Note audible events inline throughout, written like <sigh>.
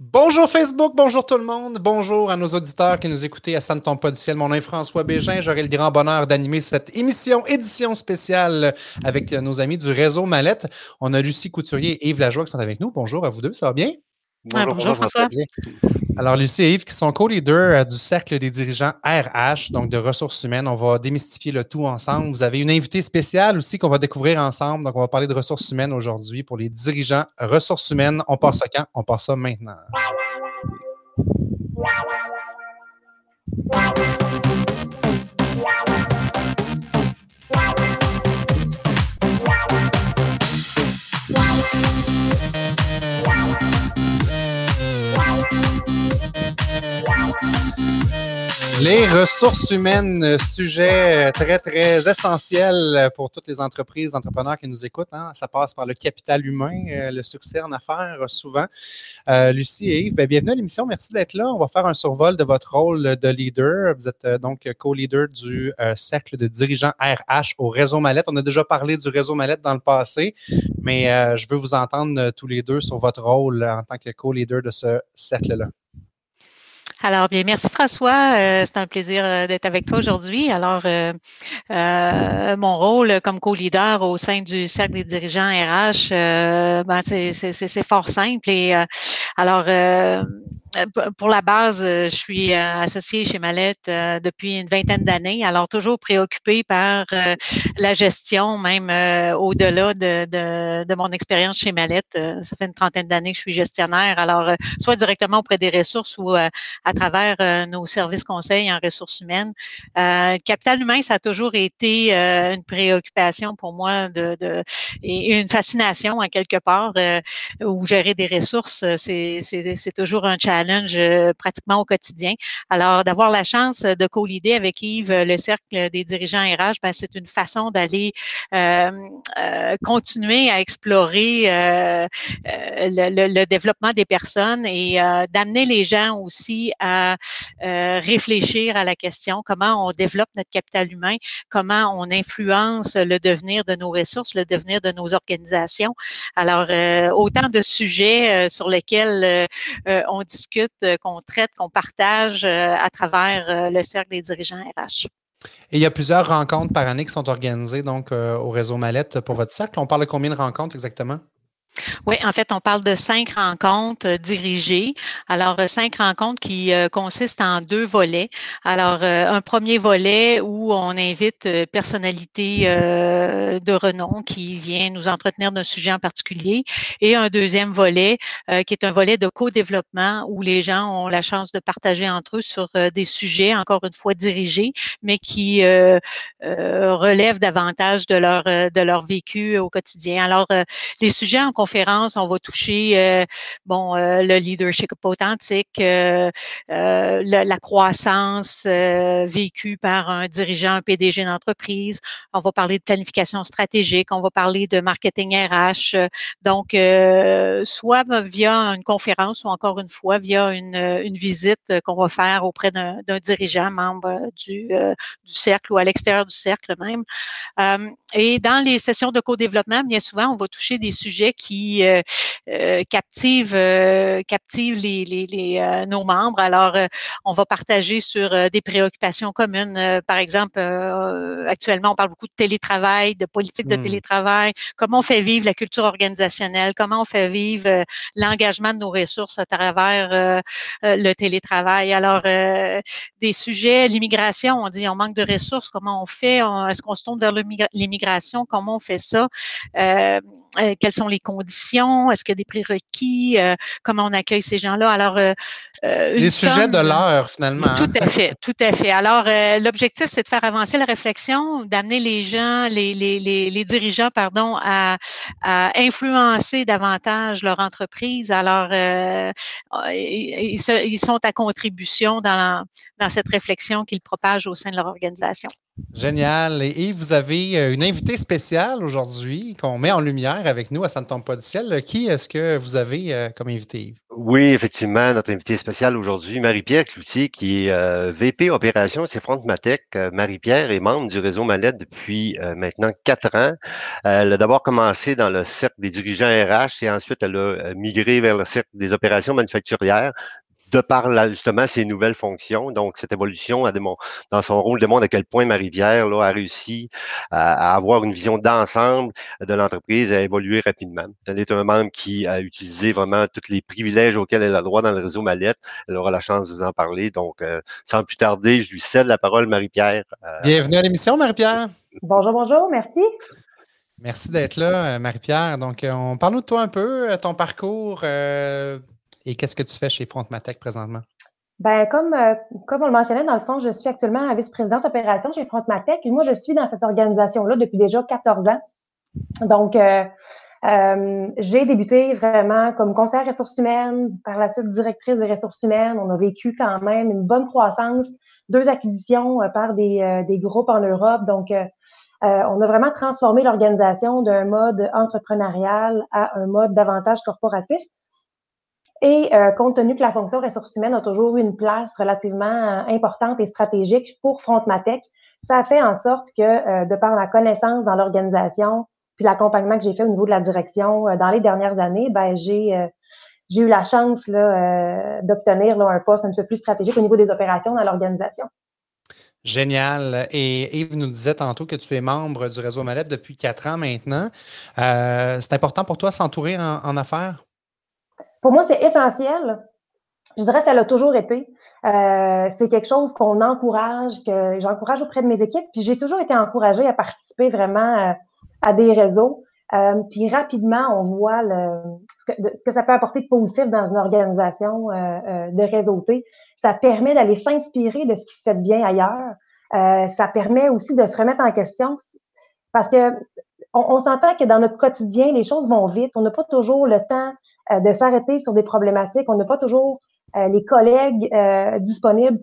Bonjour Facebook, bonjour tout le monde, bonjour à nos auditeurs qui nous écoutent à Santon Pas du Ciel. Mon nom est François Bégin. J'aurai le grand bonheur d'animer cette émission, édition spéciale avec nos amis du réseau Mallette. On a Lucie Couturier et Yves Lajoie qui sont avec nous. Bonjour à vous deux, ça va bien? Bonjour, bonjour François. Alors, Lucie et Yves, qui sont co-leaders euh, du Cercle des dirigeants RH, donc de ressources humaines. On va démystifier le tout ensemble. Vous avez une invitée spéciale aussi qu'on va découvrir ensemble. Donc, on va parler de ressources humaines aujourd'hui pour les dirigeants ressources humaines. On passe ça quand? On passe ça maintenant. Les ressources humaines, sujet très, très essentiel pour toutes les entreprises, entrepreneurs qui nous écoutent. Hein. Ça passe par le capital humain, euh, le succès en affaires, souvent. Euh, Lucie et Yves, ben, bienvenue à l'émission. Merci d'être là. On va faire un survol de votre rôle de leader. Vous êtes euh, donc co-leader du cercle de dirigeants RH au réseau Mallette. On a déjà parlé du réseau Mallette dans le passé, mais je veux vous entendre tous les deux sur votre rôle en tant que co-leader de ce cercle-là. Alors, bien, merci François. Euh, c'est un plaisir euh, d'être avec toi aujourd'hui. Alors, euh, mon rôle comme co-leader au sein du Cercle des dirigeants RH, ben, c'est fort simple. Et alors, pour la base, euh, je suis euh, associée chez Mallette depuis une vingtaine d'années, alors toujours préoccupée par la gestion, même au-delà de, de, de, mon expérience chez Mallette. Ça fait une trentaine d'années que je suis gestionnaire, alors soit directement auprès des ressources ou à travers nos services conseils en ressources humaines. Le capital humain, ça a toujours été une préoccupation pour moi de, de, et une fascination en quelque part, où gérer des ressources, c'est toujours un challenge euh, pratiquement au quotidien. Alors, d'avoir la chance de co-leader avec Yves euh, le cercle des dirigeants RH, ben, c'est une façon d'aller euh, continuer à explorer le, développement des personnes et d'amener les gens aussi à réfléchir à la question comment on développe notre capital humain, comment on influence le devenir de nos ressources, le devenir de nos organisations. Alors, autant de sujets sur lesquels on discute euh, qu'on traite, qu'on partage euh, à travers euh, le cercle des dirigeants RH. Et il y a plusieurs rencontres par année qui sont organisées donc au réseau Mallette pour votre cercle. On parle de combien de rencontres exactement? Oui, en fait, on parle de cinq rencontres euh, dirigées. Alors, euh, cinq rencontres qui euh, consistent en deux volets. Alors, un premier volet où on invite personnalité de renom qui vient nous entretenir d'un sujet en particulier et un deuxième volet qui est un volet de co-développement où les gens ont la chance de partager entre eux sur des sujets, encore une fois, dirigés, mais qui relèvent davantage de leur, de leur vécu au quotidien. Alors, les sujets en conférence, on va toucher euh, bon euh, le leadership authentique, euh, la, croissance vécue par un dirigeant, un PDG d'entreprise. On va parler de planification stratégique, on va parler de marketing RH. Donc, soit via une conférence ou encore une fois via une, visite qu'on va faire auprès d'un dirigeant, membre du cercle ou à l'extérieur du cercle même. et dans les sessions de co-développement, bien souvent, on va toucher des sujets qui qui euh, euh, captive, euh, captive les, les, nos membres. Alors, on va partager sur des préoccupations communes. par exemple, actuellement, on parle beaucoup de télétravail, de politique de mmh. télétravail. Comment on fait vivre la culture organisationnelle? Comment on fait vivre l'engagement de nos ressources à travers le télétravail? Alors, des sujets, l'immigration, on dit on manque de ressources. Comment on fait? Est-ce qu'on se tourne vers l'immigration? Comment on fait ça? quelles sont les conditions? Est-ce qu'il y a des prérequis? Euh, comment on accueille ces gens-là? Alors, euh, euh, les sujets de l'heure, finalement. Tout à fait, tout à fait. Alors, l'objectif, c'est de faire avancer la réflexion, d'amener les gens, les, les, les, dirigeants, pardon, à, influencer davantage leur entreprise. Alors, ils, sont à contribution dans, dans cette réflexion qu'ils propagent au sein de leur organisation. Génial. Et vous avez euh, une invitée spéciale aujourd'hui qu'on met en lumière avec nous à Ça ne tombe pas du ciel. Qui est-ce que vous avez euh, comme invité? Oui, effectivement, notre invitée spéciale aujourd'hui, Marie-Pierre Cloutier, qui est euh, VP Opération chez Frontmatec. Marie-Pierre est membre du réseau Mallette depuis maintenant quatre ans. Elle a d'abord commencé dans le cercle des dirigeants RH et ensuite elle a migré vers le cercle des opérations manufacturières de par justement ses nouvelles fonctions. Donc, cette évolution dans son rôle démontre à quel point Marie-Pierre a réussi à, avoir une vision d'ensemble de l'entreprise et à évoluer rapidement. Elle est un membre qui a utilisé vraiment tous les privilèges auxquels elle a droit dans le réseau Mallette. Elle aura la chance de vous en parler. Donc, euh, sans plus tarder, je lui cède la parole, Marie-Pierre. Euh, Bienvenue à l'émission, Marie-Pierre. Bonjour, bonjour, merci. Merci d'être là, Marie-Pierre. Donc, on parle de toi un peu, ton parcours. Et qu'est-ce que tu fais chez Frontmatec présentement? Ben, comme, euh, comme on le mentionnait, dans le fond, je suis actuellement vice-présidente opération chez Frontmatec. Et moi, je suis dans cette organisation-là depuis déjà 14 ans. Donc, euh, euh, j'ai débuté vraiment comme conseillère ressources humaines, par la suite directrice des ressources humaines. On a vécu quand même une bonne croissance, deux acquisitions par des, des groupes en Europe. Donc, on a vraiment transformé l'organisation d'un mode entrepreneurial à un mode davantage corporatif. Et euh, compte tenu que la fonction ressources humaines a toujours eu une place relativement euh, importante et stratégique pour Frontmatec, ça a fait en sorte que, euh, de par ma connaissance dans l'organisation, puis l'accompagnement que j'ai fait au niveau de la direction dans les dernières années, ben j'ai j'ai eu la chance d'obtenir un poste un peu plus stratégique au niveau des opérations dans l'organisation. Génial. Et Yves nous disait tantôt que tu es membre du réseau Mallette depuis quatre ans maintenant. c'est important pour toi s'entourer en affaires? Pour moi, c'est essentiel. Je dirais que ça l'a toujours été. Euh, c'est quelque chose qu'on encourage, que j'encourage auprès de mes équipes. Puis j'ai toujours été encouragée à participer vraiment euh, à, des réseaux. Euh, puis rapidement, on voit ce, que, ce, que, ça peut apporter de positif dans une organisation de réseauté. Ça permet d'aller s'inspirer de ce qui se fait bien ailleurs. ça permet aussi de se remettre en question parce que on, s'entend que dans notre quotidien, les choses vont vite. On n'a pas toujours le temps euh, de s'arrêter sur des problématiques. On n'a pas toujours euh, les collègues euh, disponibles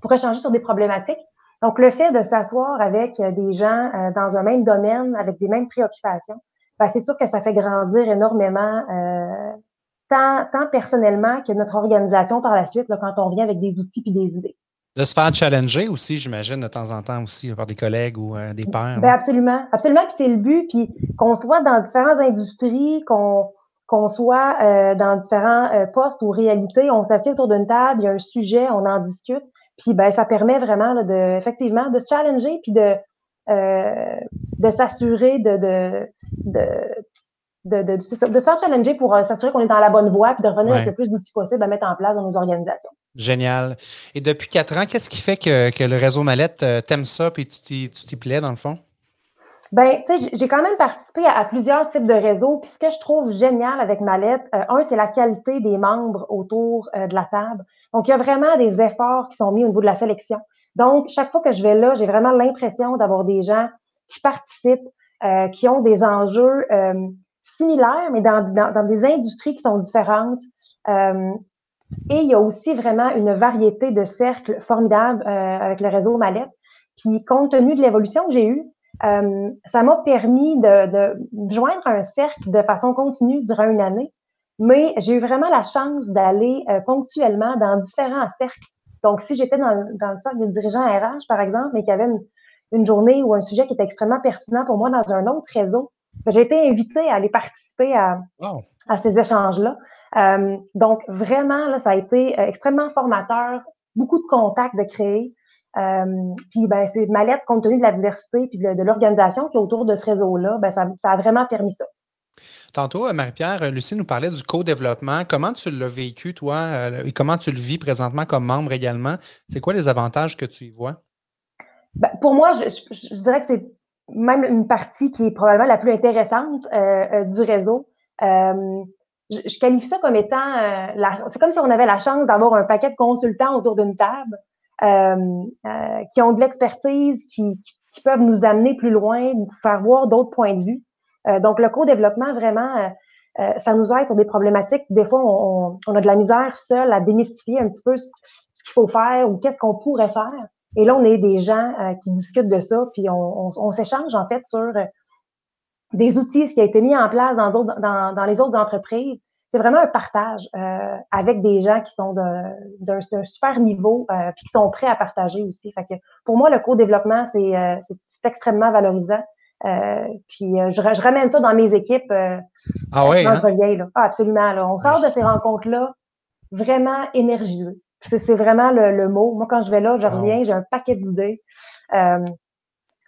pour échanger sur des problématiques. Donc, le fait de s'asseoir avec des gens dans un même domaine, avec des mêmes préoccupations, ben, c'est sûr que ça fait grandir énormément, tant, personnellement que notre organisation par la suite, quand on vient avec des outils et des idées. De se faire challenger aussi, j'imagine, de temps en temps aussi par des collègues ou euh, des pairs. Ben absolument. Absolument, puis c'est le but. Puis qu'on soit dans différentes industries, qu'on qu'on soit euh, dans différents euh, postes ou réalités, on s'assied autour d'une table, il y a un sujet, on en discute. Puis ben, ça permet vraiment de, effectivement, de se challenger puis de, de s'assurer de, de, de de, de, de, se faire challenger pour euh, s'assurer qu'on est dans la bonne voie et de revenir avec le plus d'outils possibles à mettre en place dans nos organisations. Génial. Et depuis quatre ans, qu'est-ce qui fait que, que le réseau Mallette euh, t'aime ça et tu t'y plais dans le fond? Ben, tu sais, j'ai quand même participé à, plusieurs types de réseaux. Puis ce que je trouve génial avec Mallette, euh, un, c'est la qualité des membres autour de la table. Donc, il y a vraiment des efforts qui sont mis au niveau de la sélection. Donc, chaque fois que je vais là, j'ai vraiment l'impression d'avoir des gens qui participent, qui ont des enjeux similaires, mais dans, dans, des industries qui sont différentes. Euh, et il y a aussi vraiment une variété de cercles formidables euh, avec le réseau Mallette. Puis, compte tenu de l'évolution que j'ai eue, euh, ça m'a permis de, de, joindre un cercle de façon continue durant une année. Mais j'ai eu vraiment la chance d'aller ponctuellement dans différents cercles. Donc, si j'étais dans, dans, le cercle des dirigeants RH, par exemple, mais qu'il y avait une, une journée ou un sujet qui était extrêmement pertinent pour moi dans un autre réseau, j'ai été invitée à aller participer à, à ces échanges-là. Euh, donc, vraiment, là, ça a été euh, extrêmement formateur, beaucoup de contacts de créer. Euh, puis, ben, c'est ma lettre, compte tenu de la diversité puis de, l'organisation qui est autour de ce réseau-là, ben, ça, ça, a vraiment permis ça. Tantôt, Marie-Pierre, Lucie nous parlait du co-développement. Comment tu l'as vécu, toi, et comment tu le vis présentement comme membre également? C'est quoi les avantages que tu y vois? Ben, pour moi, je, je, dirais que c'est même une partie qui est probablement la plus intéressante euh, euh, du réseau. Euh, je, qualifie ça comme étant, c'est comme si on avait la chance d'avoir un paquet de consultants autour d'une table qui ont de l'expertise, qui, qui, peuvent nous amener plus loin, nous faire voir d'autres points de vue. donc, le co-développement, vraiment, ça nous aide sur des problématiques. Des fois, on, on, a de la misère seul à démystifier un petit peu ce qu'il faut faire ou qu'est-ce qu'on pourrait faire. Et là, on est des gens qui discutent de ça, puis on, s'échange en fait sur des outils, ce qui a été mis en place dans, dans, dans les autres entreprises. C'est vraiment un partage avec des gens qui sont d'un super niveau euh, puis qui sont prêts à partager aussi. Fait que pour moi, le co-développement, c'est extrêmement valorisant. Euh, puis euh, je, je, ramène ça dans mes équipes. Euh, ah oui? Hein? Ah, absolument. Là. On sort de ces rencontres-là vraiment énergisé. C'est vraiment le, le, mot. Moi, quand je vais là, je reviens, j'ai un paquet d'idées. Euh,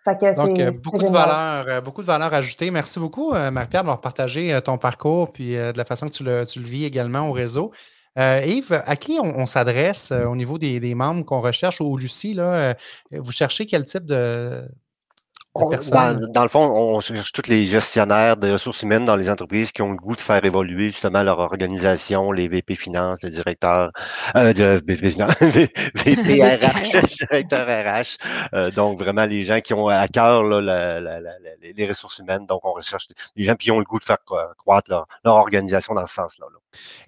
que Donc, beaucoup de valeurs, beaucoup de valeurs ajoutées. Merci beaucoup, Marie-Pierre, d'avoir partagé ton parcours puis de la façon que tu le, tu le vis également au réseau. Yves, à qui on, s'adresse au niveau des, des membres qu'on recherche? Ou Lucie, là, vous cherchez quel type de, dans, le fond, on cherche tous les gestionnaires de ressources humaines dans les entreprises qui ont le goût de faire évoluer justement leur organisation, les VP Finances, les directeurs, euh, VP, Finance, <laughs> VP <laughs> RH, directeur RH. Euh, donc, vraiment, les gens qui ont à cœur là, les ressources humaines. Donc, on recherche des gens qui ont le goût de faire croître leur, organisation dans ce sens-là.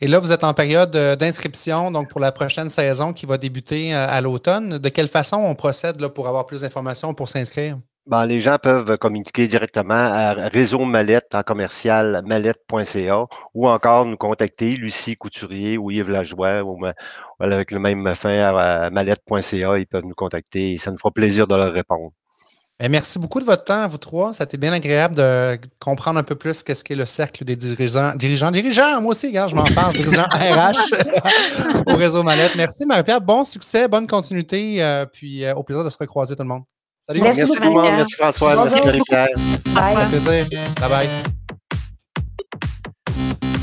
Et là, vous êtes en période euh, d'inscription, donc pour la prochaine saison qui va débuter euh, à l'automne. De quelle façon on procède là, pour avoir plus d'informations, pour s'inscrire? Ben, les gens peuvent communiquer directement à réseau mallette en commercial mallette.ca ou encore nous contacter, Lucie Couturier ou Yves Lajoie ou avec le même fin à mallette.ca, ils peuvent nous contacter et ça nous fera plaisir de leur répondre. Ben, merci beaucoup de votre temps, vous trois. Ça a été bien agréable de comprendre un peu plus qu'est-ce qu'est le cercle des dirigeants. Dirigeants, dirigeants, moi aussi, je m'en parle, dirigeants <laughs> RH au réseau Mallette. Merci Marie-Pierre, bon succès, bonne continuité, euh, puis euh, au plaisir de se recroiser tout le monde. Salut. Merci, merci tout le monde. Merci François. Merci Marie-Pierre. Bye. plaisir. Bye bye.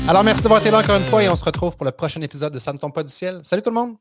Alors, merci d'avoir été là encore une fois et on se retrouve pour le prochain épisode de Ça ne tombe pas du ciel. Salut tout le monde!